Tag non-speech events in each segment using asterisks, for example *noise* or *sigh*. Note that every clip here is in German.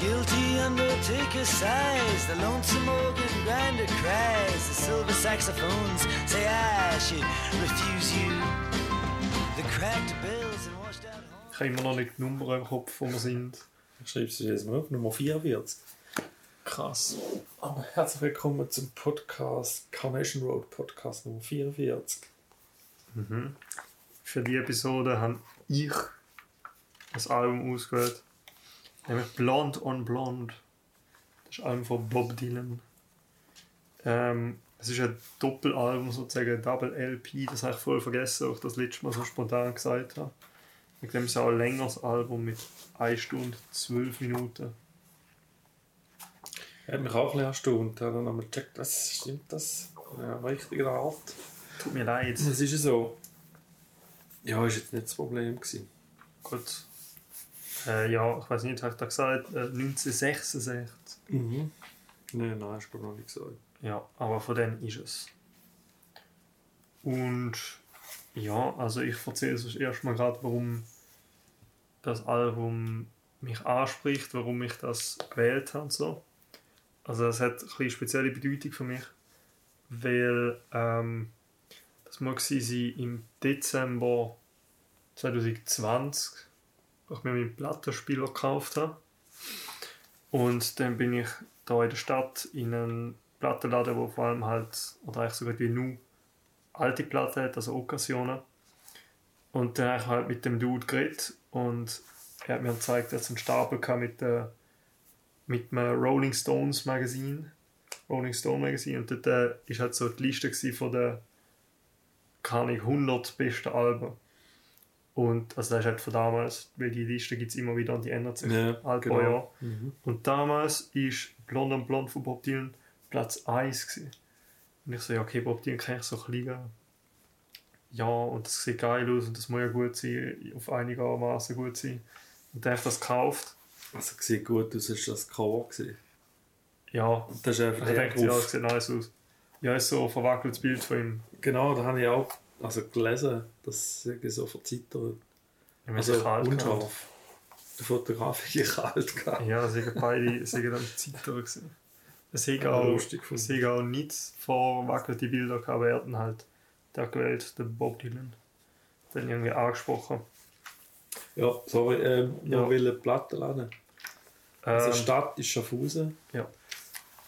Guilty undertaker sighs, the lonesome organ grinder cries, the silver saxophones say I should refuse you. The cracked bells and washed out homes. Ich habe immer noch nicht die Nummer im Kopf, wo wir sind. Ich schreibe es jetzt mal auf, Nummer 44. Krass. Aber herzlich willkommen zum Podcast, Carnation Road Podcast Nummer 44. Für die Episode habe ich das Album ausgewählt. Nämlich Blonde on Blonde. Das ist ein Album von Bob Dylan. Ähm, es ist ein Doppelalbum, sozusagen ein Double LP. Das habe ich voll vergessen, auch das letzte Mal so spontan gesagt habe. Mit dem ist es auch ein längeres Album mit 1 Stunde 12 Minuten. Hat mich auch ein bisschen erstaunt. Er dann nochmal gecheckt, was stimmt das? Ja, richtiger Art. Tut mir leid. Das ist ja so. Ja, ist jetzt nicht das Problem gewesen. Gut. Äh, ja, ich weiß nicht, habe ich da gesagt? Äh, 1966. Mhm. Nein, nein, hast du noch nicht gesagt. Ja, aber von denen ist es. Und ja, also ich erzähle es erstmal gerade, warum das Album mich anspricht, warum ich das gewählt habe. und So. Also das hat eine spezielle Bedeutung für mich, weil ähm, das mag sie im Dezember 2020, wo ich mir meinen Plattenspieler gekauft habe. Und dann bin ich da in der Stadt in einen Plattenladen, wo vor allem halt, oder eigentlich sogar wie nur alte Platten hat, also Occasionen. Und dann habe ich halt mit dem Dude geredet und er hat mir gezeigt, er hat einen Stapel gehabt mit, äh, mit einem Rolling Stones Magazin. Rolling Stone Magazin. Und dort äh, ist halt so die Liste von der, keine Ahnung, 100 besten Alben. Und, also das ist halt von damals, weil die Liste gibt es immer wieder und die ändert sich Ja, alle genau. paar Jahre. Und damals ist Blond und Blond von Bob Dylan Platz 1 gewesen. Und ich so, ja, okay, Bob Dylan kann ich so ein bisschen ja, und das sieht geil aus und das muss ja gut sein, auf einigermaßen gut sein. Und dann habe ich das gekauft. Also, sieht gut aus, ist das Cover gewesen. Ja, Und das ist einfach ich denke, ja, es sieht nice aus. Ja, ist so ein verwackeltes Bild von ihm. Genau, da habe ich auch also gelesen, dass es irgendwie so verzittert. Ich Also unscharf. Der Fotograf ich kalt gehabt. Ja, es sind beide sind dann Zitter gewesen. Es sind Ja, auch, sind auch nicht verwackelte Bilder gehabt, aber er hat halt der gewählt, der Bob Dylan. Dann irgendwie angesprochen. Ja, sorry, ähm, Ja. noch will eine Platte laden. Also Ähm, Stadt ist Schaffhausen ja,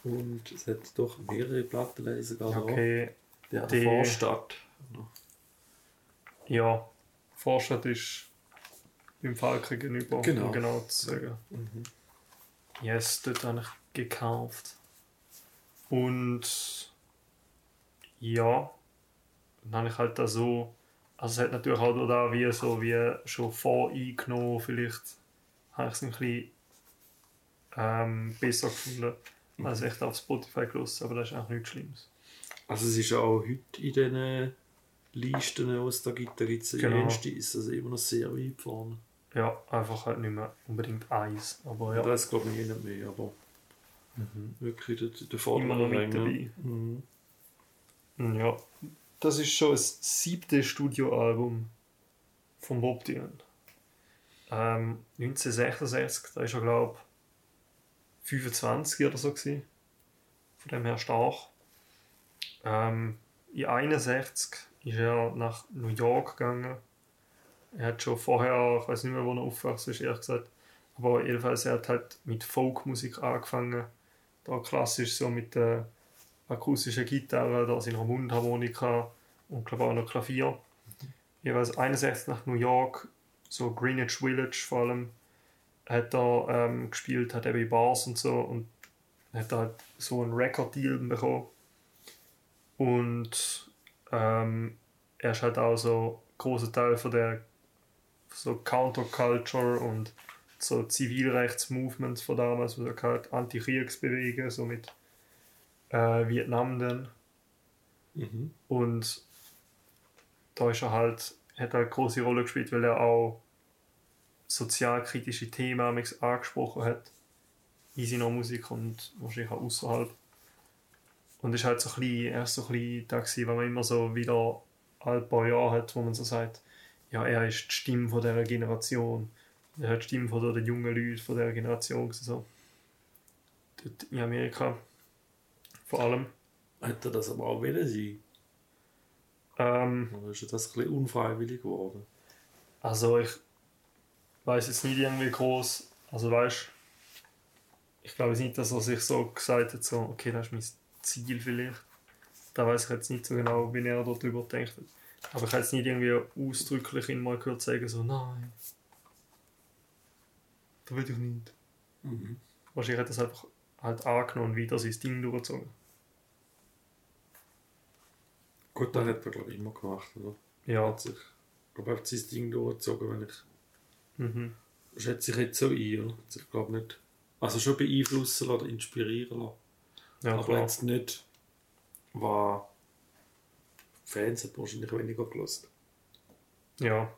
und es hat doch mehrere Plattenläden sogar okay. Der Die- Vorstadt. Ja, Vorstadt ist beim Falken gegenüber, Genau. um genau zu sagen. Mhm. Yes, dort habe ich gekauft. Und ja, dann habe ich halt da so, also es hat natürlich auch da wie so wie schon voreingenommen, vielleicht habe ich es ein bisschen ähm, besser gefunden, als echt auf Spotify gelassen, aber das ist auch nichts Schlimmes. Also es ist auch heute in diesen Listen, die es da gibt, da gibt es Genau. genau. ist also immer noch sehr weit vorne. Ja, einfach halt nicht mehr unbedingt eins, aber Ja. Das glaube ich eh nicht mehr, aber wirklich der, der immer noch mit dabei. Mhm. Ja, das ist schon das siebte Studioalbum von Bob Dylan. Ähm, 1966, da ist er glaube ich 25 oder so gewesen. Von dem her stark. Ähm, in 61 ist er nach New York gegangen. Er hat schon vorher, ich weiß nicht mehr, wo er aufgewachsen ist, ehrlich gesagt. Aber jedenfalls, er hat halt mit Folkmusik angefangen. Da klassisch so mit der akustische Gitarre, da seiner Mundharmonika und glaube auch noch Klavier. Jeweils 61 nach New York, so Greenwich Village vor allem, hat er ähm, gespielt, hat eben Bars und so und hat halt so einen Record-Deal bekommen. Und ähm, er ist halt auch so ein großer Teil von der so Counterculture und so Zivilrechtsmovements von damals, also halt Antikriegsbewegungen, so mit äh, Vietnam dann. Mhm. Und da ist er halt, hat er eine große Rolle gespielt, weil er auch sozialkritische Themen angesprochen hat in seiner Musik und wahrscheinlich auch außerhalb. Und ist halt so ein bisschen, er ist so ein bisschen da gewesen, wenn man immer so wieder ein paar Jahre hat, wo man so sagt, ja, er ist die Stimme von dieser Generation. Er hat die Stimme von den jungen Leuten von dieser Generation. gewesen, So. dort in Amerika. Vor allem. Hätte er das aber auch wollen sein? Ähm, Oder ist das ein bisschen unfreiwillig geworden? also ich weiß jetzt nicht irgendwie groß. Also weißt ich glaube nicht, dass er sich so gesagt hat, so, okay, das ist mein Ziel vielleicht. Da weiß ich jetzt nicht so genau, wie er darüber denkt. Aber ich habe jetzt nicht irgendwie ausdrücklich ihn mal gehört sagen, so, nein. Das will ich nicht. Mhm. Wahrscheinlich hat er es einfach halt angenommen und wieder sein Ding durchgezogen. Gut, das hat er glaube ich immer gemacht, oder? Er Ja. hat sich, ich glaube, er hat sein Ding durchgezogen, wenn ich, Mhm. schätze ich jetzt so ein, oder? Hat sich, glaube nicht, also schon beeinflussen oder inspirieren lassen. Ja, aber klar. jetzt nicht, was Fans hat wahrscheinlich weniger gelost. Ja.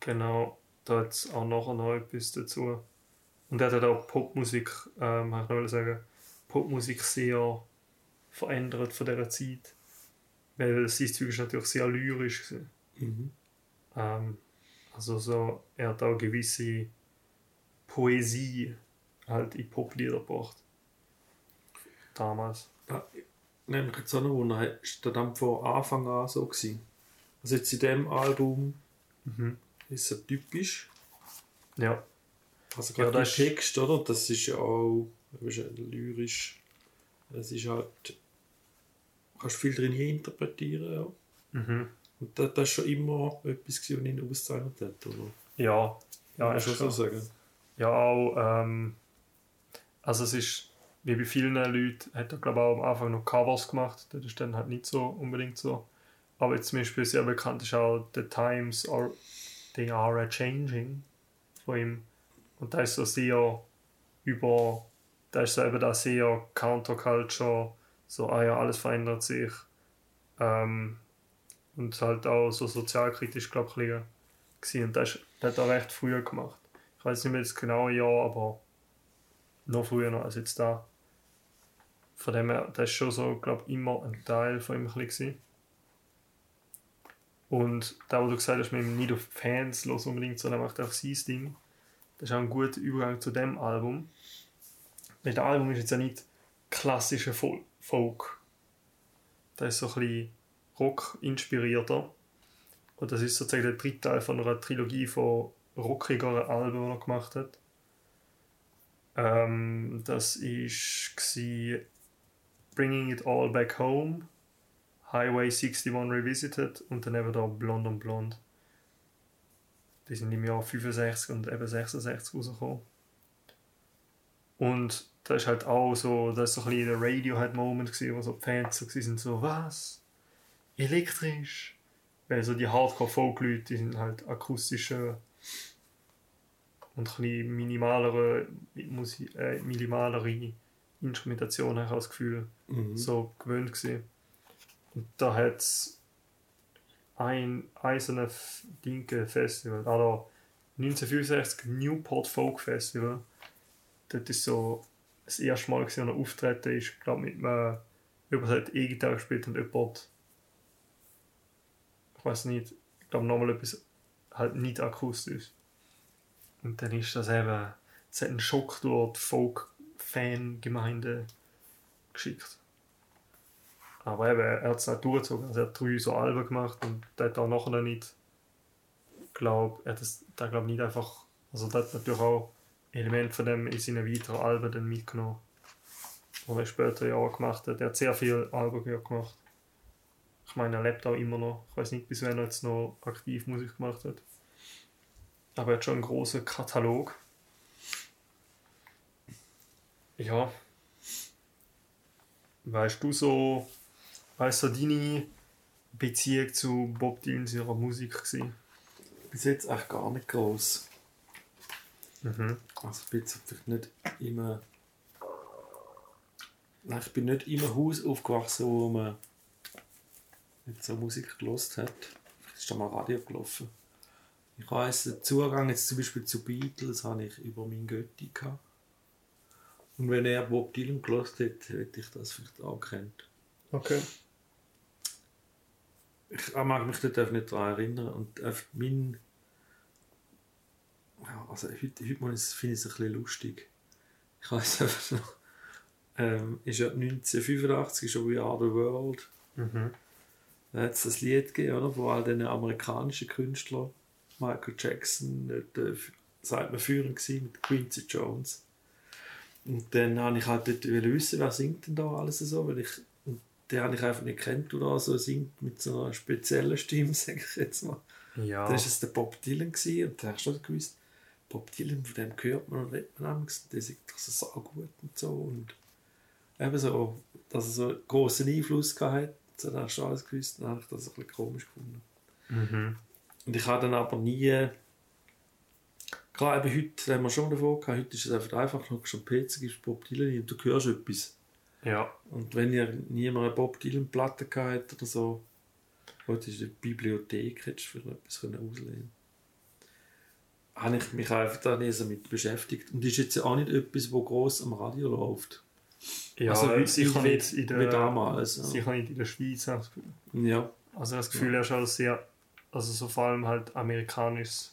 Genau. Da hat es auch nachher noch etwas dazu. Und er hat auch Popmusik, ähm, habe ich noch sagen, Popmusik sehr verändert von dieser Zeit. Weil sein Zeug ist natürlich sehr lyrisch. Gewesen. Mhm. Ähm, also so, er hat auch gewisse Poesie halt in Poplieder gebracht. Damals. Ja, nämlich jetzt auch noch wundern, ist das dann von Anfang an so gewesen? Also jetzt in dem Album Mhm. ist es typisch. Ja. Also Ja, gerade das der Text, oder? Das ist ja auch ist ja lyrisch. Es ist halt. Du kannst viel drin interpretieren, ja. Mhm. Und das, das ist schon immer etwas, was ihn ausgezeichnet hat, oder? Ja. Ja, ist schon so so. sagen. Ja, auch, ähm, also es ist, wie bei vielen Leuten, hat er glaube auch am Anfang noch Covers gemacht, das ist dann halt nicht so unbedingt so. Aber jetzt zum Beispiel sehr bekannt ist auch The Times are, They Are a Changing von ihm. Und da ist so sehr über, da ist so eben da sehr Counterculture, so, ah ja, alles verändert sich. Ähm, und halt auch so sozialkritisch, glaube ich, gewesen. Und das, das hat er recht früh gemacht. Ich weiß nicht mehr das genaue Jahr, aber noch früher noch als jetzt da. Von dem her, das ist schon so, glaube immer ein Teil von ihm ein. Und da, wo du gesagt hast, mit dem nicht auf Fans los unbedingt, sondern macht einfach sein Ding, das ist auch ein guter Übergang zu dem Album. Weil das Album ist jetzt ja nicht klassischer Fol- Folk. Das ist so ein bisschen Rock-inspirierter. Und das ist sozusagen der dritte Teil von einer Trilogie von rockigeren Alben, die er gemacht hat. Ähm, das war Bringing It All Back Home, Highway 61 Revisited und dann eben da Blond und Blond. Die sind im Jahr 65 und eben 66 rausgekommen. Und das ist halt auch so, das ist so ein bisschen der Radiohead-Moment wo so die Fans so sind so, was? Elektrisch? Weil so die Hardcore-Folk-Leute, die sind halt akustische und ein bisschen minimalere, Musik, äh, minimalere Instrumentation, ich das Gefühl, Mhm. so gewöhnt gewesen. Und da hat es ein eisernes Dinke Festival, also 1965 Newport Folk Festival. Dort ist so das erste Mal, als er auftreten ist, glaube mit einem, jemand hat E-Gitarre gespielt und jemand, ich weiß nicht, ich glaube nochmal etwas halt nicht akustisch. Und dann ist das eben, es hat einen Schock durch die Folk-Fan-Gemeinde geschickt. Aber eben, er hat es nicht durchgezogen. Also er hat drei so Alben gemacht und der hat auch nachher nicht, glaube er hat das, der glaub nicht einfach, also der hat natürlich auch Elemente von dem in seinen weiteren Alben dann mitgenommen. Und er später ja auch gemacht hat. Er hat sehr viele Alben gemacht. Ich meine, er lebt auch immer noch. Ich weiß nicht, bis wann er jetzt noch aktiv Musik gemacht hat. Aber er hat schon einen großen Katalog. Ja. Weißt du so, weißt du, deine Beziehung zu Bob Dylan ihrer Musik gewesen? Bis jetzt echt gar nicht groß. Mhm. Also ich bin jetzt vielleicht nicht immer. Nein, ich bin nicht im Haus aufgewachsen, wo man nicht so Musik gelost hat. Vielleicht ist da mal Radio gelaufen. Ich weiss, den Zugang jetzt zum Beispiel zu Beatles habe ich über meinen Götti gehabt. Und wenn er Bob Dylan gelost hätte, hätte ich das vielleicht auch kennt. Okay. Ich mag mich dort nicht daran erinnern. Und mein. Also heute, heute finde ich es ein bisschen lustig. Ich weiß einfach noch, ähm, ist ja 1985 ist ja We Are the World. Mhm. Da hat es das Lied gegeben, oder? Wo all den amerikanischen Künstlern, Michael Jackson, dort, äh, sagt man, führend gewesen, mit Quincy Jones. Und dann habe ich halt dort wissen, wer singt denn da alles so, weil ich, und den habe ich einfach nicht kennt, oder so singt mit so einer speziellen Stimme, *laughs* sage ich jetzt mal. Ja. Dann war es der Bob Dylan gewesen, und da hast du schon gewusst, Bob Dylan, von dem hört man und redet man manchmal, der singt doch so saugut und so. Und eben so, dass er so einen grossen Einfluss gehabt hat, dann hast du alles gewusst, dann habe ich das ein bisschen komisch gefunden. Mhm. Und ich habe dann aber nie. Klar, eben heute haben wir schon davon gehabt, heute ist es einfach einfach, du schon PC, gibst Bob Dylan und du hörst etwas. Ja. Und wenn ihr niemand eine Bob Dylan-Platte gehabt hat oder so, heute ist in der Bibliothek, hättest du für etwas können auslehnen habe ich mich einfach da nie so mit beschäftigt. Und ist jetzt auch nicht etwas, wo gross am Radio läuft. Ja, also wie, sicher wie, nicht in der, wie damals. Ja. sicher nicht in der Schweiz. habe ich das Gefühl. ja. Also das Gefühl, er ist alles sehr, also so vor allem halt amerikanisch,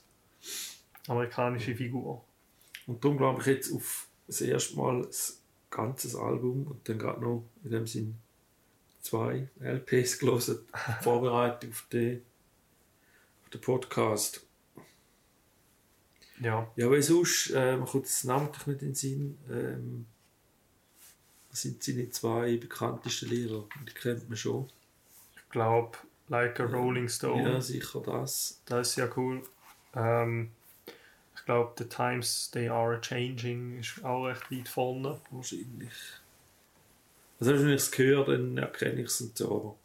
amerikanische Figur. Und darum glaube ich jetzt auf das erste Mal ein ganzes Album und dann gerade noch in dem Sinn zwei LPs gelesen, *laughs* vorbereitet auf den, auf den Podcast. Ja. Ja, weil sonst, äh, man kommt es namentlich nicht in den Sinn, ähm, was sind seine zwei bekanntesten Lehrer? Die kennt man schon. Ich glaube, Like a Rolling Stone. Ja, sicher das. Das ist ja cool. Ähm, glaube, The Times They Are Changing ist auch recht weit vorne. Wahrscheinlich. Also wenn ich es höre, dann erkenne ich es so,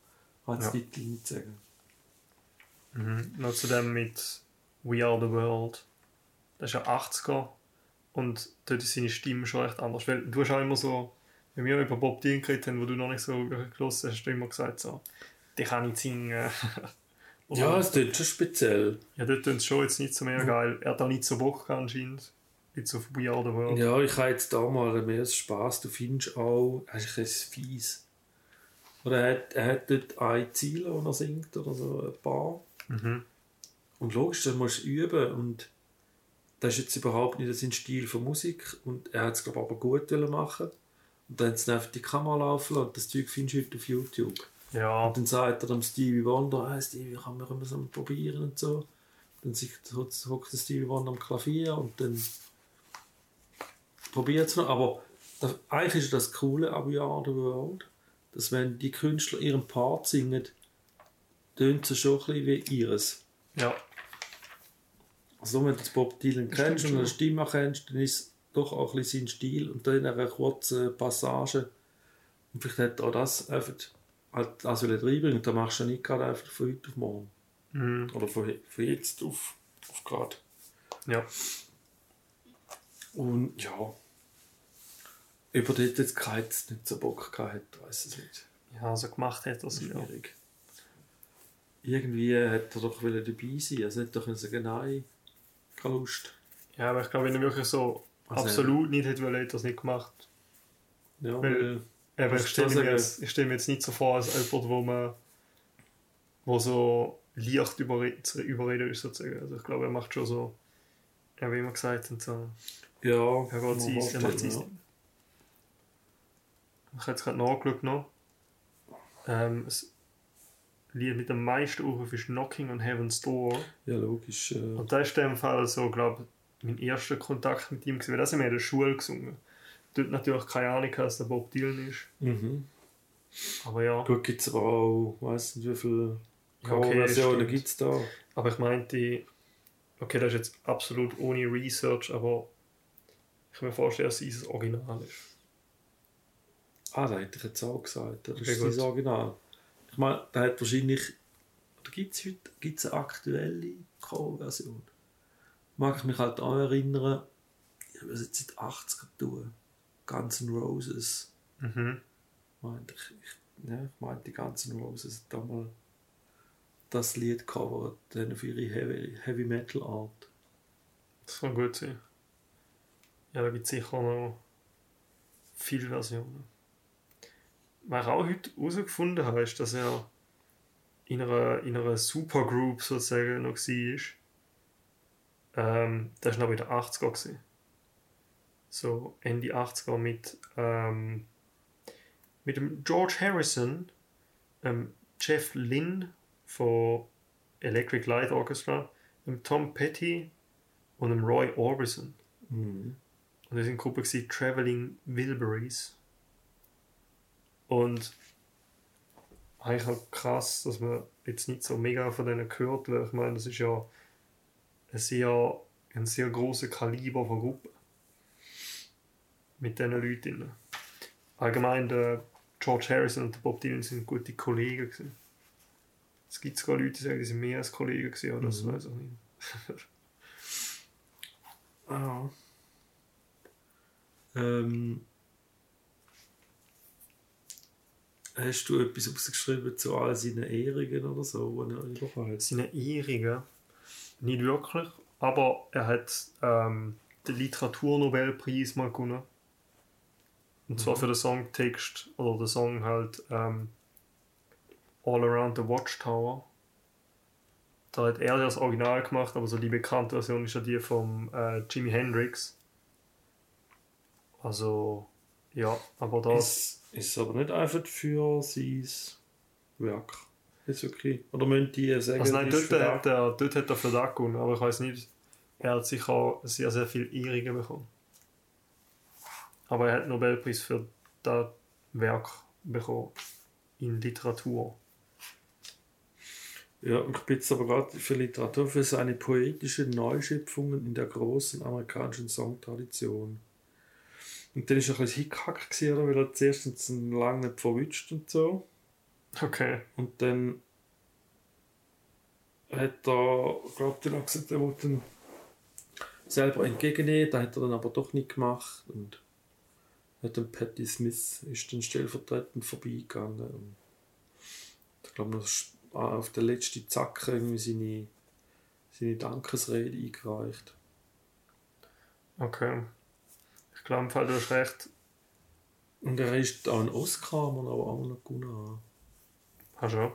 aber kann es Titel nicht sagen. Mhm. Noch zu dem mit We Are the World. Das ist ja 80er. Und dort ist seine Stimme schon recht anders. Weil du hast auch immer so, wenn wir über Bob Dylan geredet haben, wo du noch nicht so gehört hast, hast du immer gesagt, so, der kann nicht singen. *laughs* Ja, es klingt schon speziell. ja, dort tut es schon jetzt nicht so mehr geil. Er hat auch nicht so Bock gehabt anscheinend. Jetzt auf We Are the World. Ja, ich habe jetzt da mal mehr Spaß. Du findest auch, eigentlich ist es fies. Oder er hat, er hat dort ein Ziel, wo er singt, oder so ein paar. Mhm. Und logisch, das musst du üben. Und das ist jetzt überhaupt nicht sein Stil von Musik. Und er hat es, glaube ich, aber gut machen. Und dann hat es einfach die Kamera laufen lassen. Und das Zeug findest du heute auf YouTube. Ja, Und dann sagt er dem Stevie Wonder, hey, Stevie, kann man immer so probieren und so. Dann hockt der Stevie Wonder am Klavier und dann probiert es noch. Aber das, eigentlich ist das Coole an We Are the World, dass wenn die Künstler ihren Part singen, tönt es schon ein bisschen wie ihres. ja. Also wenn du Bob Dylan kennst und eine. Stimme kennst, dann ist es doch auch ein bisschen sein Stil und dann in einer kurzen Passage. Und vielleicht hat auch das einfach halt das reinbringen. Und dann machst du ja nicht gerade einfach von heute auf morgen. Mhm. Oder von, von jetzt auf, auf gerade. Ja. Und ja, über das jetzt keinen nicht so Bock gehabt weiß ich nicht. Ja, also gemacht hat er es ja. Schwierig. Irgendwie hat er doch dabei sein. Also hat doch sagen, nein, keine Lust. Ja, aber ich glaube, wenn er wirklich so Also, absolut nicht hätte wollen, hätte er es nicht gemacht. Ja, Weil- weil, Was ich stelle mir, jetzt, ich stell mir jetzt nicht so vor, als jemand, wo man wo so leicht überre zu überreden ist, sozusagen. Also ich glaube, er macht schon so, ja, wie immer gesagt, und so, ja, er geht man er macht vorstellen, Ding. Ich habe jetzt gerade nachgeschaut noch. Ähm, das Lied mit dem meisten Aufruf ist Knocking on Heaven's Door. Ja, logisch. Äh, Und das ist in dem Fall so, glaube ich, mein erster Kontakt mit ihm gewesen, weil das haben wir in der Schule gesungen. Dort natürlich keine Ahnung, dass der Bob Dylan ist. mhm. Aber ja. Gut, gibt es aber auch, weiß nicht wie viele okay, Coverversionen stimmt. gibt es da. Aber ich meinte, okay, das ist jetzt absolut ohne Research, aber ich kann mir vorstellen, dass es das Original ist. Ah, da hätte ich jetzt auch gesagt. Das Okay, ist gut. das Original. Ich meine, da hat wahrscheinlich. Oder gibt es heute gibt's eine aktuelle Coverversion? Mag ich mich halt auch erinnern, ich habe es jetzt seit 80er tun. Guns N' Roses. Mhm. Meinte ich, ich, ja, ich meinte, die Guns N' Roses hat damals das Lied covert, dann auf ihre Heavy, Heavy Metal Art. Das kann gut sein. Ja, da gibt es sicher noch viele Versionen. Was ich auch heute herausgefunden habe, ist, dass er in einer, in einer Supergroup sozusagen noch war. Ähm, das war noch in den 80er. Gewesen. So Ende 80er mit ähm, mit dem George Harrison, ähm, Jeff Lynn von Electric Light Orchestra, dem Tom Petty und dem Roy Orbison. Mhm. Und das sind Gruppe gewesen, Traveling Wilburys. Und eigentlich auch krass, dass man jetzt nicht so mega von denen gehört, weil ich meine, das ist ja ein sehr, ein sehr großer Kaliber von Gruppe. Mit diesen Leuten. Allgemein, der George Harrison und der Bob Dylan sind gute Kollegen. Gewesen. Es gibt sogar Leute, die sagen, die sind mehr als Kollegen gewesen, das Mhm. weiß ich nicht. *laughs* Ah. Ähm, hast du etwas ausgeschrieben zu all seinen Ehrungen oder so, die er bekommen hat? seine Ehrungen nicht wirklich, aber er hat ähm, den Literaturnobelpreis mal gewonnen. Und zwar Mhm. für den Songtext oder den Song halt ähm, All Around the Watchtower. Da hat er das Original gemacht, aber so die bekannte Version ist ja die vom äh, Jimi Hendrix. Also, ja, aber das. Ist, ist aber nicht einfach für sein Werk. Ist okay. Oder müssen die sagen, Also nein, dort hat, er, dort hat er für das gewonnen, aber ich weiß nicht, er hat sicher sehr, sehr viel Ehrungen bekommen. Aber er hat den Nobelpreis für das Werk bekommen. In Literatur. Ja, ich bin jetzt aber gerade für Literatur für seine poetische Neuschöpfungen in der großen amerikanischen Songtradition. Und dann war er ein bisschen Hickhack, weil er zuerst jetzt lange nicht verwünscht und so. Okay. Und dann hat er, glaube ich, noch gesagt, er wollte ihn selber entgegennehmen. Das hat er dann aber doch nicht gemacht. Und hat dann Patti Smith ist dann stellvertretend vorbeigegangen. Und ich glaube, noch auf der letzten Zacke irgendwie seine, seine Dankesrede eingereicht. Okay. Ich glaube, im Fall, du hast recht. Und er ist auch ein Oscar, man aber auch noch gewonnen. Hast du ja.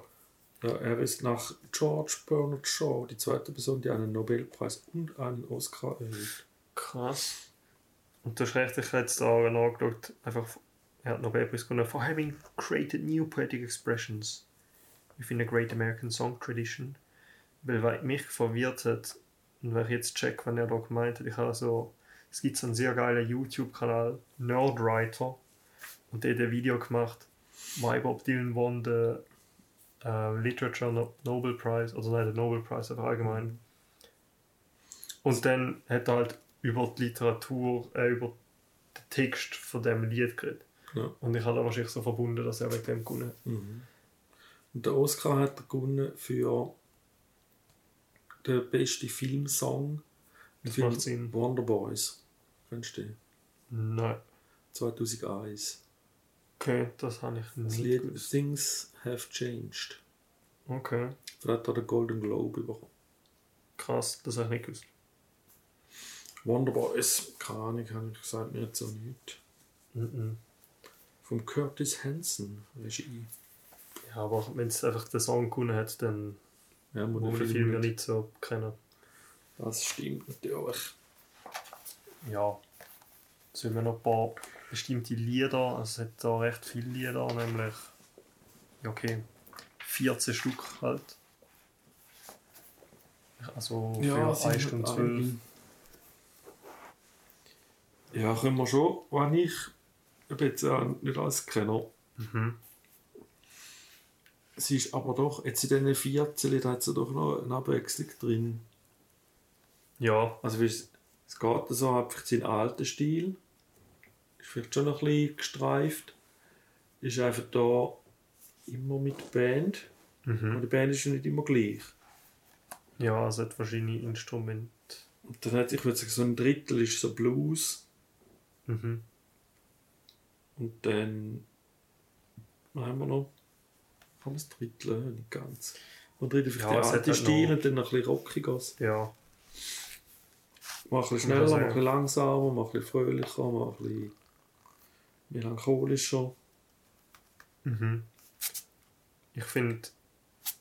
Ja, er ist nach George Bernard Shaw die zweite Person, die einen Nobelpreis und einen Oscar erhielt. Krass. Und du hast recht, ich habe jetzt da nachgeschaut. Einfach, er hat den Nobelpreis gewonnen. For having created new poetic expressions within a great American song tradition. Weil was mich verwirrt hat, und wenn ich jetzt check, wenn er da gemeint hat, ich habe so, es gibt so einen sehr geilen YouTube-Kanal, Nerdwriter, und der hat ein Video gemacht, why Bob Dylan won the äh, Literature no Nobel Prize, oder nein, den Nobel Prize einfach allgemein. Und dann hat er halt über die Literatur, äh, über den Text von dem Lied geredet. Ja. Und ich habe da wahrscheinlich so verbunden, dass er mit dem gewonnen hat. Mhm. Und der Oscar hat er gewonnen für den besten Filmsong. Das Film macht Sinn. Wonder Boys. Kennst du den? Nein. 2001. Okay, das habe ich Das nicht Lied gewusst. Things Have Changed. Okay, Da hat er den Golden Globe bekommen. krass, das habe ich nicht gewusst. Wonder Boys, keine Ahnung, habe ich gesagt, mir jetzt auch nicht. Mhm. Vom Curtis Hanson, Regie. Ja, aber wenn es einfach den Song gewonnen hat, dann Ja, muss den ich Film ja nicht so kennen. Das stimmt natürlich. Ja, es sind mir noch ein paar bestimmte Lieder, also es hat da recht viele Lieder, nämlich, ja okay, 14 Stück halt. Also für sind 1 Stunde 12. Ja, können wir schon. Wenn ich, ich bin jetzt ja nicht als Kenner, Mhm. es ist aber doch, jetzt in diesen 14 da hat ja doch noch eine Abwechslung drin. Ja, Also es, es geht so, hat vielleicht seinen alten Stil, ist vielleicht schon noch ein bisschen gestreift, ist einfach da immer mit Band, und mhm. die Band ist ja nicht immer gleich. ja, es hat verschiedene Instrumente. Und dann hat, ich würde sagen, so ein Drittel ist so Blues, Mhm. Und dann haben wir noch. Haben wir das Drittel? Ja, nicht ganz. Und Drittel vielleicht Ja, ja, es hat alte Stil und dann noch ein bisschen rockiges. Ja, Mal ein bisschen Kann schneller, man mal ein bisschen langsamer, mal ein bisschen fröhlicher, mal ein bisschen melancholischer. Mhm. Ich finde,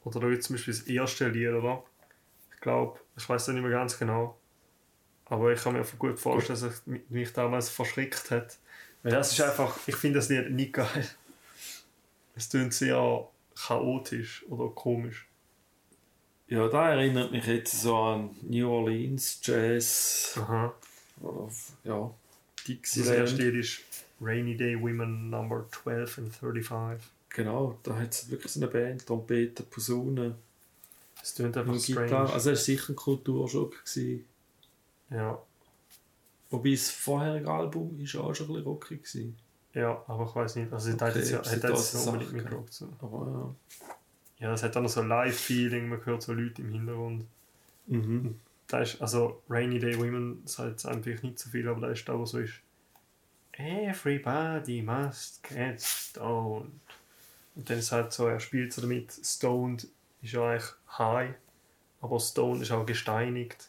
oder da jetzt zum Beispiel das erste Lied, oder? Ich glaube, ich weiß nicht mehr ganz genau, aber ich kann mir einfach gut vorstellen, dass es mich- damals verschreckt hat. Weil das ist einfach, ich finde das Lied nicht geil. Es klingt sehr chaotisch oder komisch. Ja, da erinnert mich jetzt so an New Orleans Jazz. Aha. Oder, ja, Das erste Dixieland. Lied ist Rainy Day Women Number 12 and 35. Genau, da hat es wirklich so eine Band, Trompete, Posaune, Es klingt einfach. Gitarre. Also es war sicher ein Kulturschock. Gewesen. Ja. Wobei das vorherige Album ist auch schon ein bisschen rockig war. ja, aber ich weiß nicht. Also, Okay, hat jetzt ja, hat da jetzt so nicht unbedingt mitgerockt. So. Aber Ja, es hat auch noch so ein Live-Feeling, man hört so Leute im Hintergrund. ja. Mhm. Da ist, also Rainy Day Women sagt jetzt einfach nicht so viel, aber da ist da, wo so ist Everybody must get stoned. Und dann ist halt so, er spielt so damit, stoned ist ja eigentlich high, aber stoned ist auch gesteinigt.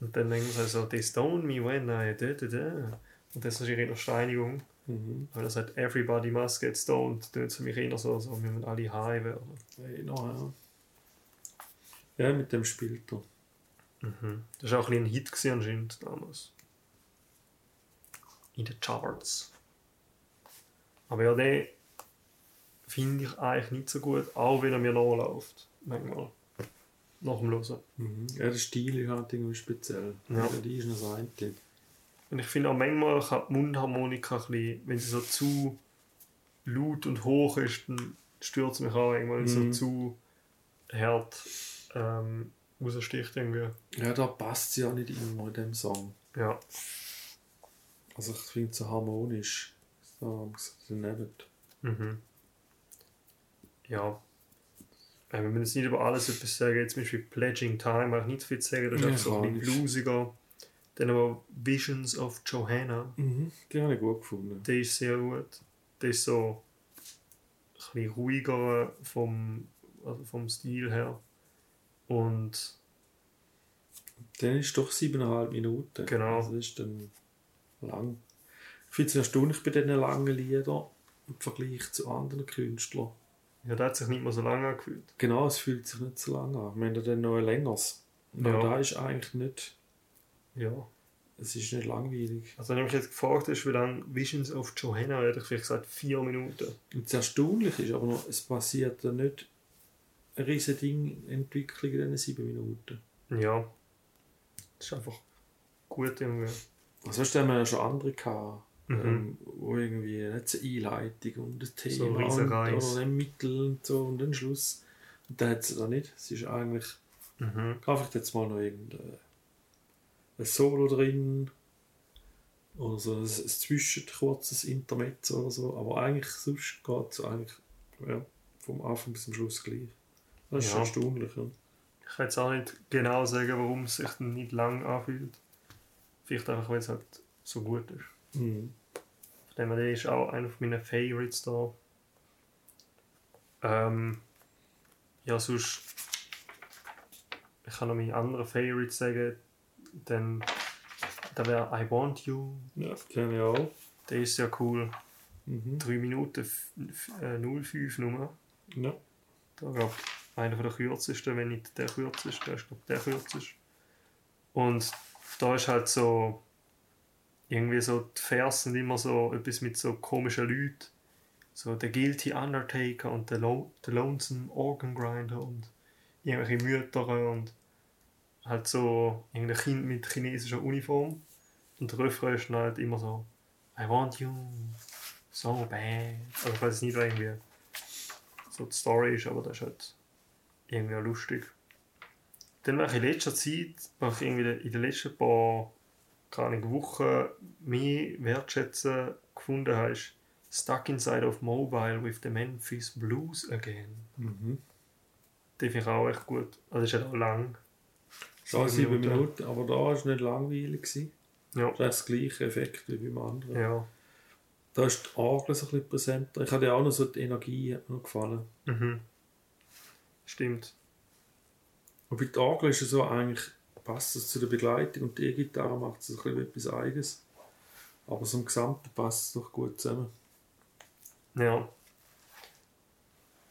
Und dann denkt man so, they stone me when I da da da. Und das ist ihre Steinigung. Mhm. Aber das sagt everybody must get stoned, das für mich eher so, so, wir müssen alle high werden. Hey, noch, ja. ja, mit dem spielt er. Mhm. Das war auch ein, bisschen ein Hit gewesen anscheinend damals. In den Charts. Aber ja, den finde ich eigentlich nicht so gut, auch wenn er mir nachläuft. Manchmal. Nach dem Hören. Mhm. Ja, der Stil ist halt irgendwie speziell. Ja. Die ist noch so ein Und ich finde auch manchmal kann die Mundharmonika, ein bisschen, wenn sie so zu laut und hoch ist, dann stört es mich auch irgendwann, Mhm. so zu hart ähm, raussticht irgendwie. Ja, da passt sie ja nicht immer in dem Song. Ja. Also ich finde es so harmonisch. So, daneben. Mhm. Ja. Äh, wir müssen jetzt nicht über alles etwas sagen. Jetzt zum Beispiel Pledging Time, ich nicht viel zu sagen. Das ist Ja, einfach so ein bisschen bluesiger. Dann aber Visions of Johanna. Mhm. Die habe ich gut gefunden. Der ist sehr gut. Der ist so ein bisschen ruhiger vom, also vom Stil her. Und Dann ist doch siebeneinhalb Minuten. Genau. Also das ist dann lang. Ich finde es erstaunlich bei diesen langen Liedern im Vergleich zu anderen Künstlern. Ja, der hat sich nicht mehr so lange angefühlt. Genau, es fühlt sich nicht so lang an. Wir haben dann noch ein längeres. Und Ja. auch da ist eigentlich nicht, Ja. es ist nicht langweilig. Also wenn du mich jetzt gefragt hast, wie lange Visions of Johanna, hätte ich vielleicht gesagt vier Minuten. Und das Erstaunliche ist aber noch, es passiert dann nicht ein riesen Ding, Entwicklung in diesen sieben Minuten. Ja. Das ist einfach gut irgendwie. Also weißt du, ja schon andere gehabt, Mhm. ähm, wo irgendwie nicht so Einleitung und das Thema So ein und, oder ein Mittel und so und dann Schluss. Und da hat es da nicht. Es ist eigentlich, Mhm. einfach jetzt mal noch irgendein ein Solo drin oder so ein, ein zwischen kurzes Intermezzo oder so, aber eigentlich sonst geht es eigentlich ja, vom Anfang bis zum Schluss gleich. Das ist Ja. erstaunlich. Ja. Ich kann jetzt auch nicht genau sagen, warum es sich dann nicht lang anfühlt. Vielleicht einfach, weil es halt so gut ist. Mhm. Her, der ist auch einer meiner Favorites da. Ähm, ja, sonst. Ich kann noch meine anderen Favorites sagen. Dann. Da wäre I Want You. Ja, kenne ich auch. Der ist sehr cool. Mhm. 3 Minuten äh, 05 Nummer. Ja. Da glaube einer der kürzesten, wenn nicht der kürzeste, der ist glaube der kürzeste. Und da ist halt so irgendwie so die Vers sind immer so etwas mit so komischen Leuten. So der Guilty Undertaker und der, Lo der Lonesome Organ Grinder und irgendwelche Mütter und halt so irgendein Kind mit chinesischer Uniform. Und der Refrain ist halt immer so I want you so bad. Also ich weiß nicht, was irgendwie so die Story ist, aber das ist halt irgendwie auch lustig. Dann war ich in letzter Zeit, was ich irgendwie in den letzten paar keine Wochen mehr wertschätzen gefunden habe, ist Stuck Inside of Mobile with the Memphis Blues Again. Mhm. Den finde ich auch echt gut. Also ist halt auch lang. Da sieben Minuten, aber da war es nicht langweilig. Gewesen. Ja. Das ist das gleiche Effekt wie beim anderen. Ja. Da ist die Orgel so ein bisschen präsenter. Ich hatte ja auch noch so die Energie hat mir gefallen. Mhm. Stimmt. Und bei der Orgel ist es so eigentlich, passt es zu der Begleitung und die E-Gitarre macht es ein bisschen etwas Eigenes. Aber so im Gesamten passt es doch gut zusammen. Ja.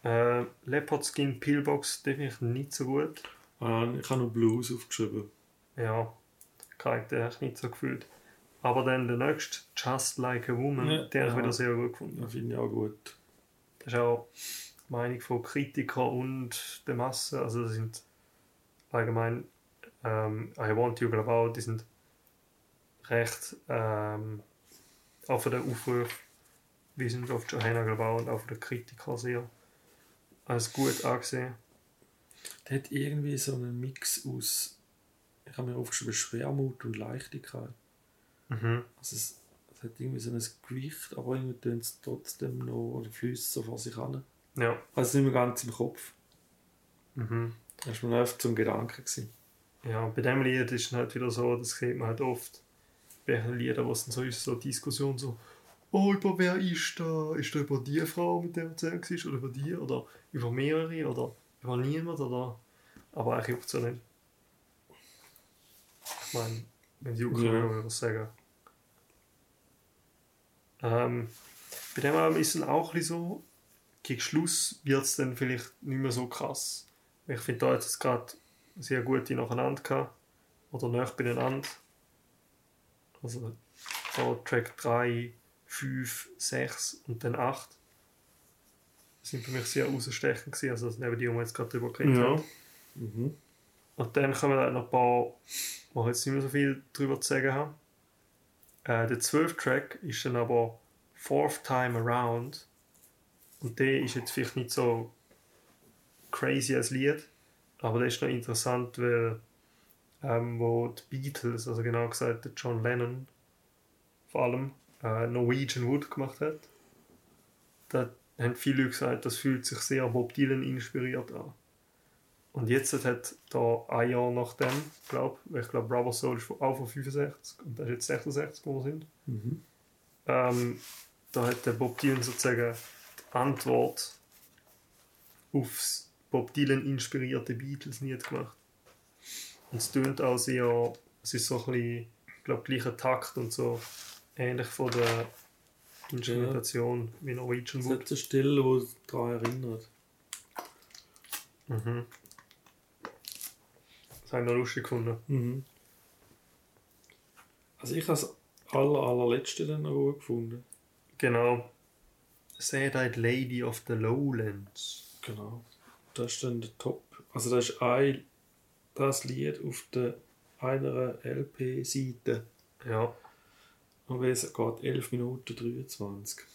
Äh, Leopard Skin Pillbox, den finde ich nicht so gut. Äh, ich habe noch Blues aufgeschrieben. Ja, kann den habe ich nicht so gefühlt. Aber dann der nächste, Just Like a Woman, Ja, den habe ich ja. wieder sehr gut gefunden. Das finde ich auch gut. Das ist auch die Meinung von Kritikern und der Masse. Also das sind allgemein ähm, I Want You, glaube auch, die sind recht ähm, auch von den Aufrufen, wie sind auf Johanna, glaube auch, und auch von den Kritikern sehr als gut angesehen. Der hat irgendwie so einen Mix aus, ich habe mir aufgeschrieben, Schwermut und Leichtigkeit. Mhm. Also es, es hat irgendwie so ein Gewicht, aber irgendwie tönt es trotzdem noch, oder fließt so vor sich an. Ja. Also nicht mehr ganz im Kopf. Mhm. Das war mir oft zum Gedanken. Gewesen. Ja, bei dem Lied ist es halt wieder so, das sieht man halt oft bei den Liedern, wo es dann so ist, so Diskussion so, oh, über wer ist da? Ist da über die Frau, mit der du zusammen warst, oder über die, oder über mehrere, oder über niemand, oder... Aber eigentlich juckt es ja nicht. Ich meine, wenn es juckt, Ja. würde ich was sagen. Ähm, bei dem Album ist es auch ein so, gegen Schluss wird es dann vielleicht nicht mehr so krass. Ich finde, da es gerade sehr gute nacheinander gehabt. Oder näher beieinander. Also so Track 3, 5, 6 und dann 8. Das sind für mich sehr rausstechend gewesen. Also das neben die, die wir jetzt gerade drüber geredet Ja. haben. Mhm. Und dann kommen halt noch ein paar, wo ich jetzt nicht mehr so viel drüber zu sagen habe. Äh, der 12. Track ist dann aber Fourth Time Around. Und der ist jetzt vielleicht nicht so crazy als Lied, aber der ist noch interessant, weil ähm, wo die Beatles, also genau gesagt der John Lennon vor allem, äh, Norwegian Wood gemacht hat, da haben viele Leute gesagt, das fühlt sich sehr Bob Dylan inspiriert an. Und jetzt hat da ein Jahr nachdem, glaube ich, glaube Brother Soul ist auch von 65 und das ist jetzt 66, wo wir sind. Mhm. Ähm, da hat der Bob Dylan sozusagen die Antwort aufs Bob Dylan inspirierte Beatles Lied gemacht. Und es tönt auch sehr, es ist so ein bisschen, ich glaube, gleicher Takt und so ähnlich von der Instrumentation wie Norwegian Es Wood. hat eine Stelle, die daran erinnert. Mhm. Das habe ich noch lustig gefunden. Mhm. Also ich habe das aller, allerletzte dann noch gut gefunden. Genau. Sad-Eyed Lady of the Lowlands. Genau. Das ist dann der Top. Also das ist ein, das Lied auf der einer LP-Seite. Ja. Und es geht 11 Minuten 23.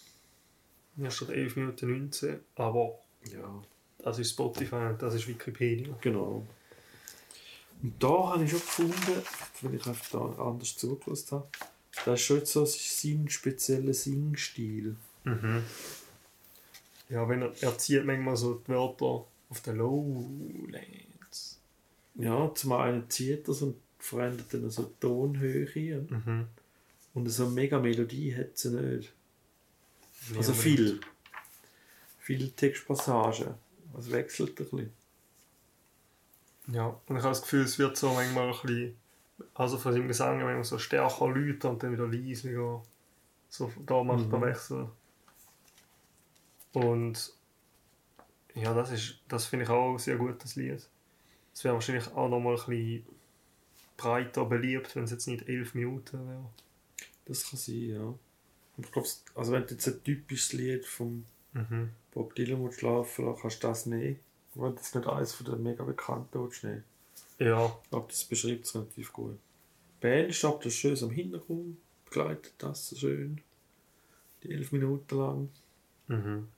Ja, steht 11 Minuten 19, aber Ja. das ist Spotify und das ist Wikipedia. Genau. Und da habe ich schon gefunden, weil ich einfach da anders zugelassen habe, das ist schon so sein spezieller Singstil. Mhm. Ja, wenn er, er zieht manchmal so die Wörter auf den Lowlands. Ja, zum einen zieht er und verändert dann so Tonhöhe. Mhm. Und so eine mega Melodie hat sie nicht. Nee, Also viel. Viele Textpassagen. Es wechselt ein bisschen. Ja, und ich habe das Gefühl, es wird so manchmal ein bisschen, also von seinem Gesang manchmal so stärker lauter und dann wieder leiser. So, da macht Mhm. er Wechsel. Und ja, das ist, das finde ich auch ein sehr gutes Lied. Es wäre wahrscheinlich auch nochmal ein bisschen breiter beliebt, wenn es jetzt nicht elf Minuten wäre. Das kann sein, ja. Ich glaube, also wenn du jetzt ein typisches Lied vom Mhm. Bob Dylan willst laufen lassen, kannst du das nehmen. Wenn du jetzt nicht eines von den mega bekannten willst nehmen. Ja, Ich glaube, das beschreibt es relativ gut. Band ist aber das schön am Hintergrund, begleitet das schön. Die elf Minuten lang. Mhm.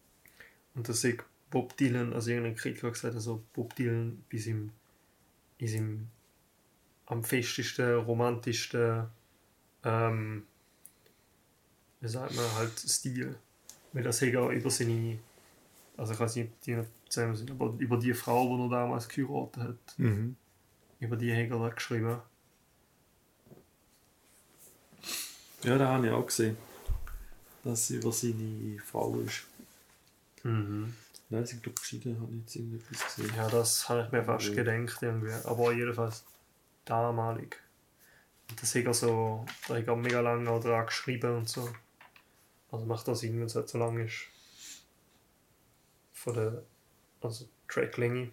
Und das ist Bob Dylan, also irgendein Kritiker hat gesagt, also Bob Dylan bei seinem, in seinem am festesten, romantischsten, ähm, wie sagt man, halt Stil. Weil das hat er über seine, also ich weiß nicht, die zusammen sind, aber über die Frau, die er damals geheiratet hat, Mhm. über die hat er geschrieben. Ja, da habe ich auch gesehen. Dass sie über seine Frau ist. Mhm. Nein, sie sind glaube geschieden, habe ich jetzt irgendetwas gesehen. Ja, das habe ich mir fast Ja. gedacht irgendwie. Aber jedenfalls damalig. Das hat er so, da hat er mega lange auch dran geschrieben und so. Also macht das Sinn, wenn es halt so lang ist. Von der also Tracklänge.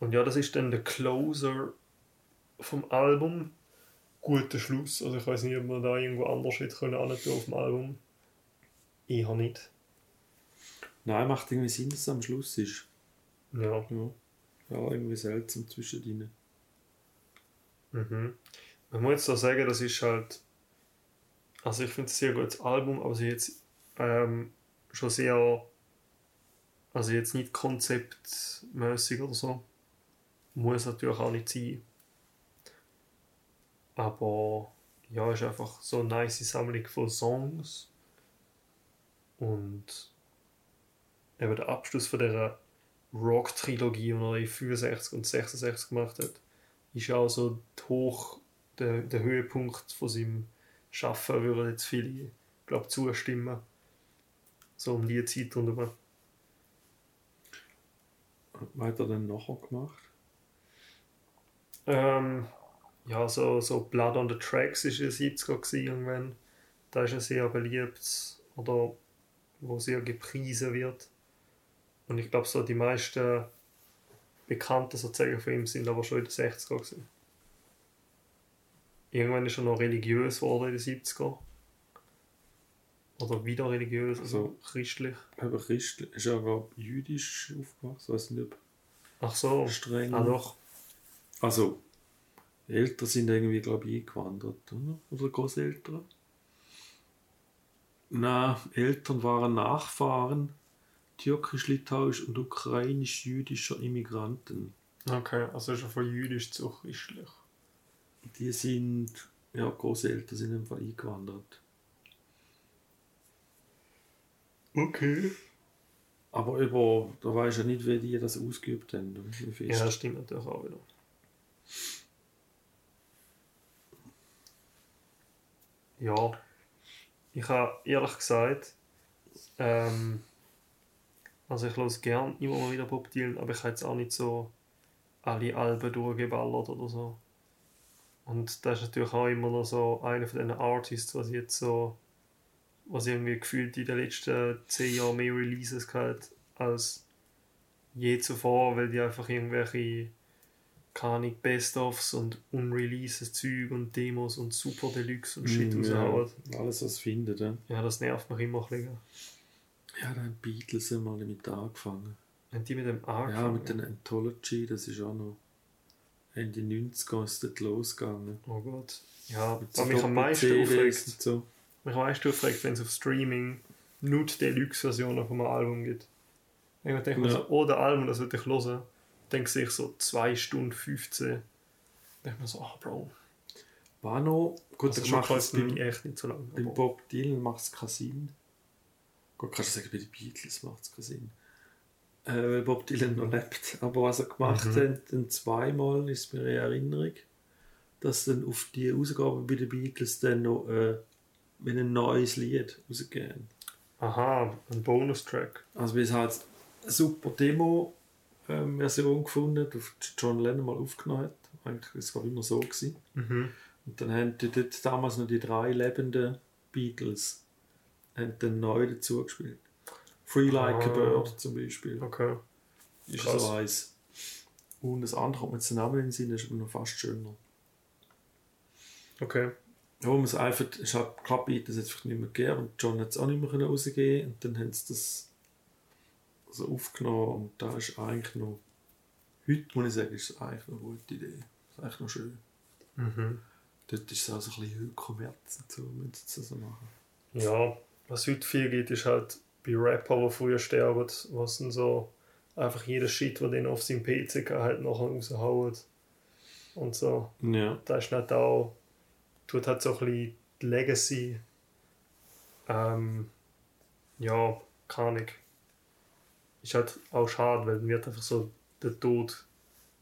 Und ja, das ist dann der Closer vom Album. Guter Schluss. Also ich weiß nicht, ob man da irgendwo anders hätte können auf dem Album. Ich habe nicht. Nein, macht irgendwie Sinn, dass es am Schluss ist. Ja. Ja, ja irgendwie seltsam zwischendrin. Mhm. Man muss jetzt auch sagen, das ist halt. Also, ich finde es ein sehr gutes Album, aber sie jetzt ähm, schon sehr. Also, jetzt nicht konzeptmäßig oder so. Muss natürlich auch nicht sein. Aber ja, ist einfach so eine nice Sammlung von Songs. Und eben der Abschluss von dieser Rock-Trilogie, die er in 65 und 66 gemacht hat, ist ja auch so hoch, der, der Höhepunkt von seinem Schaffen, würden jetzt viele, glaube zustimmen. So um die Zeit rundherum. Was hat er dann nachher gemacht? Ähm, ja, so, so Blood on the Tracks ist ein 70er gewesen, irgendwann. Da ist ein sehr beliebt oder wo sehr gepriesen wird. Und ich glaube, so die meisten Bekannten sozusagen von ihm sind aber schon in den 60er gewesen. Irgendwann ist er noch religiös geworden in den 70er. Oder wieder religiös, also Also- christlich. Aber Christ ist er glaub, jüdisch aufgewachsen, weiß nicht, ob Ach so, streng. ah doch. Also, Eltern sind irgendwie, glaube ich, eingewandert, oder? Oder Großeltern? Nein, Eltern waren Nachfahren türkisch-litauisch und ukrainisch-jüdischer Immigranten. Okay, also ist er von jüdisch zu christlich. Die sind, ja, Großeltern sind einfach eingewandert. Okay. Aber über, da weiß ja nicht, wie die das ausgeübt haben. Ja, das stimmt natürlich auch wieder. Ja, ich habe ehrlich gesagt, ähm, also ich höre gern immer mal wieder Bob Dylan, aber ich habe jetzt auch nicht so alle Alben durchgeballert oder so. Und das ist natürlich auch immer noch so einer von diesen Artists, was jetzt so, was irgendwie gefühlt in den letzten zehn Jahren mehr Releases gehabt als je zuvor, weil die einfach irgendwelche keine Best-ofs und unreleases Zeug und Demos und Super Deluxe und Shit Mm, raushauen. ja, alles, was findet. Ja, Ja, das nervt mich immer ein bisschen. Ja da haben die Beatles einmal damit angefangen. Haben die mit dem angefangen? Ja, mit den Anthology, das ist auch noch Ende 90er ist das losgegangen. Oh Gott. Ja, Mit was mich am meisten aufregt, so. mich am meisten aufregt, wenn es auf Streaming nur die Deluxe-Versionen vom Album gibt. Denke ich mir Ja. so, oh, der Album, das will ich hören. Dann sehe ich so 2 Stunden 15. Dann denke ich mir so, ah, Bro. War noch, gut, Also das macht es beim, echt nicht so lange. beim aber- Bob Dylan macht es keinen Sinn. Gut, kannst du sagen, bei den Beatles macht es keinen Sinn. Äh, weil Bob Dylan noch lebt. Aber was er gemacht Mhm. hat, dann zweimal ist mir in Erinnerung, dass dann auf die Ausgabe bei den Beatles dann noch äh, wenn ein neues Lied rausgegeben Aha, ein Bonustrack. Also wir haben halt eine super Demo-Version gefunden, die John Lennon mal aufgenommen hat. Eigentlich war es immer so. Gewesen. Mhm. Und dann haben die dort damals noch die drei lebenden Beatles haben dann neu dazu gespielt. Free Like a Ah. Bird zum Beispiel. Okay. Ist krass. so eins. Und das andere kommt mir jetzt den Namen in den Sinn, das ist aber noch fast schöner. Okay. Ja, man es einfach, es hat Club Beatles jetzt vielleicht nicht mehr gegeben und John hat es auch nicht mehr können rausgeben und dann haben sie das so aufgenommen und da ist eigentlich noch, heute muss ich sagen, ist es eigentlich noch eine gute Idee. Das ist eigentlich noch schön. Mhm. Dort ist es auch so ein bisschen Kommerz so, wenn sie das so machen. Ja, was heute viel geht, ist halt bei Rapper, die früher sterben, was dann so einfach jeder Shit, der den auf seinem PC gehabt hat, nachher raushauen. Und so. Ja. Da ist nicht auch, tut halt so ein bisschen die Legacy. Ähm, ja, keine Ahnung. Ist halt auch schade, weil dann wird einfach so der Tod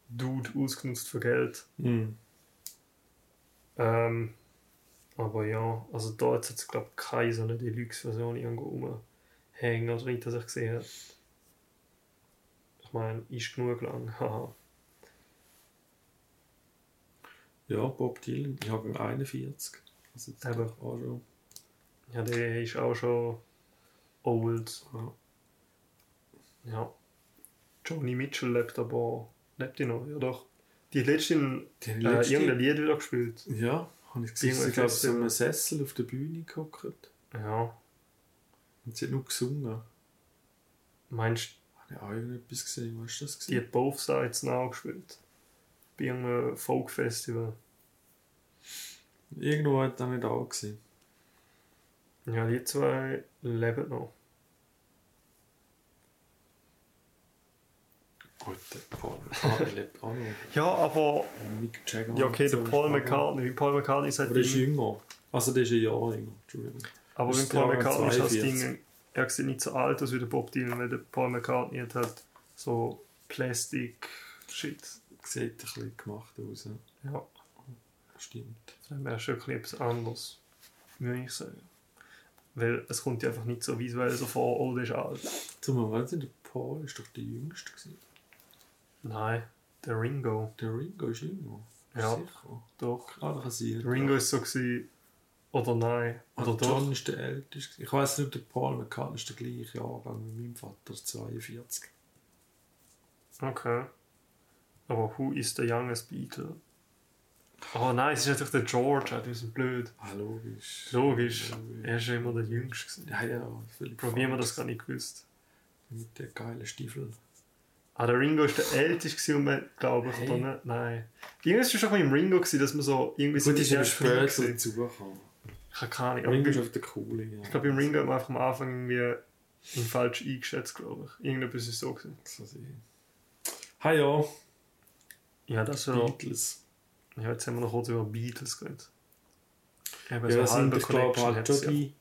Dude ausgenutzt für Geld. Mhm. Ähm, aber ja, also da hat es jetzt, glaube ich, keine so eine Deluxe-Version irgendwo rumhängen oder nicht, dass ich gesehen habe. Ich meine, ist genug lang, *laughs* haha. Ja, Bob Dylan, ich habe ihn 41. Also jetzt Eben. auch schon. Ja, der ist auch schon old. Ja. Ja. Joni Mitchell lebt aber, lebt die noch, ja doch. Die hat letztens äh, irgendein Lied wieder gespielt. Ja, habe ich gesehen. Sie glaube so einem Sessel auf der Bühne gehockt Ja. und sie hat nur gesungen. Meinst Habe ich auch irgendetwas gesehen? Du das du, die gesehen? hat Both Sides nachgespielt? Bei irgendeinem Folk-Festival. Irgendwo hat er nicht auch gesehen. Ja, die zwei leben noch. Gut, der Paul McCartney lebt auch noch. *laughs* Ja, aber. Mick Jagger. Ja, okay, der Paul ist. McCartney. Paul McCartney sagt Aber der ist jünger. Also der ist ein Jahr jünger. Entschuldigung. Aber ist wenn Paul McCartney ist das 42. Ding. Er sieht nicht so alt aus wie der Bob Dylan, weil der Paul McCartney hat halt so Plastik-Shit. Sieht ein bisschen gemacht aus. Ja. Ja, Stimmt. dann wäre schon ein bisschen etwas anderes. Würde ich sagen. Weil es kommt ja einfach nicht so visuell so vor, oh, der ist alt. Zum mal, weißt du, der Paul ist doch der Jüngste gewesen. Nein, der Ringo. Der Ringo ist jünger. Ja. Sicher. Doch. Ah, kann sein. Der Ringo ist so gewesen, oder nein, oder Oder doch. John ist der älteste. Ich weiß nicht, ob der Paul McCartney ist der gleiche Jahrgang wie mein Vater, ist 42. Okay. Aber who is the youngest Beatle? Oh nein, es ist natürlich der George, wir sind blöd. Ah, logisch. Logisch, Logisch. er ist ja immer der Jüngste. Ja, ja, völlig haben wir das gar nicht gewusst? Mit den geilen Stiefeln. Ah, der Ringo ist der älteste und man- glaube ich, Hey. oder nicht? Nein. Irgendwas war schon mal im Ringo, gewesen, dass man so irgendwie so Gut, ist aber erst früh später dazugekommen. Ich habe keine Ahnung. Ringo ist auf der Coole. Ja. Ich glaube, im Ringo hat man einfach am Anfang irgendwie ihn falsch eingeschätzt, glaube ich. Irgendetwas ist so gewesen. So sehen. Hi ja, Ja, das war... Beatles. Ja, jetzt haben wir noch kurz über Beatles geredet. Eben, Ja, so das sind, ich glaube, halt die.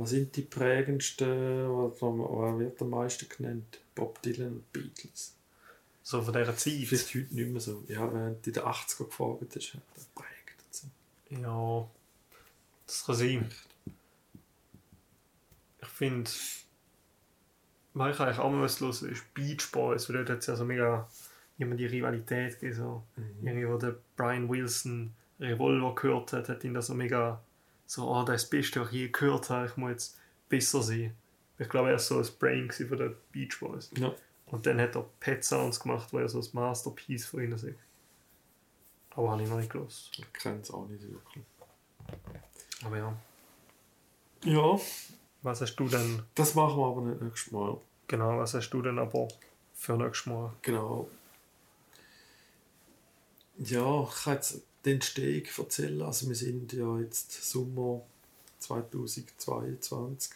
Was sind die prägendsten, was, wer wird am meisten genannt? Bob Dylan und Beatles. So von dieser Zeit. Vielleicht heute nicht mehr so. Ja, wenn du in den 80er gefragt hast, hat er prägt. So. Ja, das kann sein. Ich finde, was ich eigentlich auch mal was los ist Beach Boys, weil dort hat es ja so mega immer die Rivalität gegeben. So. Mhm. Irgendwie, wo der Brian Wilson Revolver gehört hat, hat ihn da so mega so, oh, das Beste, was ich je gehört habe, ich muss jetzt besser sein. Ich glaube, er war so das Brain von den Beach Boys. Ja. Und dann hat er Pet Sounds gemacht, wo er so das Masterpiece von ihnen ist. Aber habe ich noch nicht gelesen. Ich kenne es auch nicht wirklich. Aber ja. Ja, Was hast du denn, das machen wir aber nicht nächstes Mal. genau, was hast du denn aber für nächstes Mal? Genau. Ja, ich kann jetzt die Entstehung erzählen. Also wir sind ja jetzt Sommer 2022.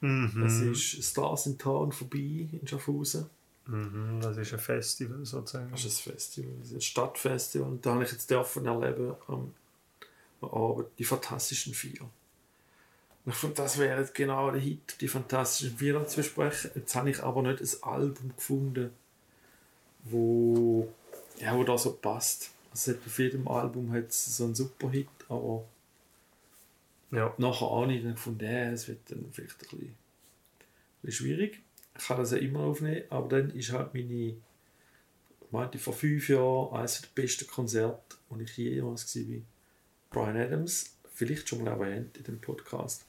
Mhm. Es ist Stars in Town vorbei in Schaffhausen. Mhm, das ist ein Festival sozusagen. Das ist ein Festival, das ist ein Stadtfestival. Und da habe ich jetzt dürfen erleben am, Abend die Fantastischen Vier. Und ich fand, das wäre jetzt genau der Hit, die Fantastischen Vier zu besprechen. Jetzt habe ich aber nicht ein Album gefunden, wo, ja, wo da so passt. Es hat auf jedem Album hat es so einen Superhit, aber Ja. nachher auch nicht. Dann gefunden, ja, es wird dann vielleicht ein bisschen, ein bisschen schwierig. Ich kann das ja immer aufnehmen, aber dann ist halt meine, ich meinte vor fünf Jahren eines der besten Konzerte, die ich jemals war, Brian Adams, vielleicht schon mal erwähnt in dem Podcast.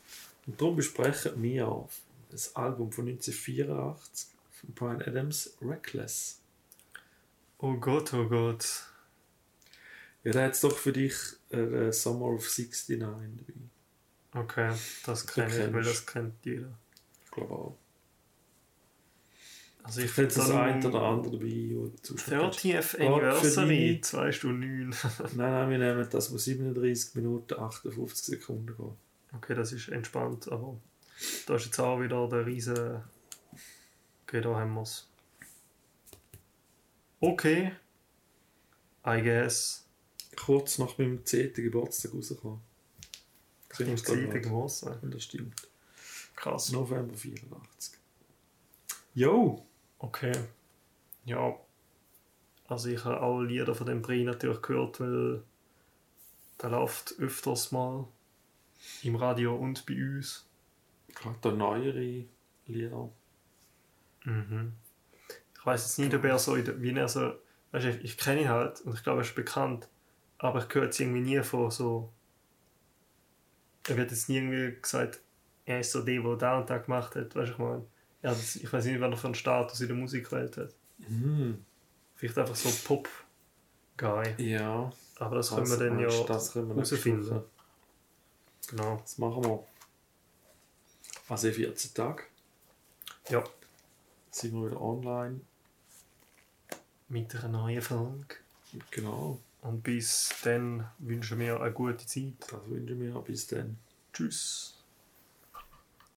Und darum besprechen wir das Album von 1984 von Brian Adams, Reckless. Oh Gott, oh Gott. Ja, da hat es doch für dich äh, Summer of 69 dabei. Okay, das kenne ich, weil das kennt jeder. Ich glaube auch. Also Ich finde das da ein oder andere dabei, wo du zuschaust. 30th Ja, Anniversary, für 2 Stunden 9. *laughs* Nein, nein, wir nehmen das, wo 37 Minuten 58 Sekunden geht. Okay, das ist entspannt, aber da ist jetzt auch wieder der riese... Okay, da haben wir es. Okay. I guess. Kurz nach meinem 10. Geburtstag rausgekommen. Da 10. gerade? Geburtstag. Das stimmt. Krass. November 84. Jo! Okay. Ja. Also ich habe alle Lieder von dem Brie natürlich gehört, weil der läuft öfters mal im Radio und bei uns. Gerade da neuere Lieder. Mhm. Ich weiß jetzt nicht, ob er so, in der- wie er so, weißt du, ich, ich kenne ihn halt und ich glaube, er ist bekannt, aber ich höre jetzt irgendwie nie von so, er wird jetzt nie irgendwie gesagt, er ist so der, der da und da gemacht hat, weißt du, ich meine, hat, jetzt- ich weiß nicht, was er für einen Status in der Musikwelt hat. Mhm. Vielleicht einfach so Pop-Guy. Ja. Aber das können wir dann ja das wir herausfinden. Genau. Das machen wir. Also in 14 Tagen. Ja. sind wir wieder online. Mit einer neuen Folge. Genau, Und bis dann wünschen wir eine gute Zeit. das wünschen wir. Bis dann. Tschüss.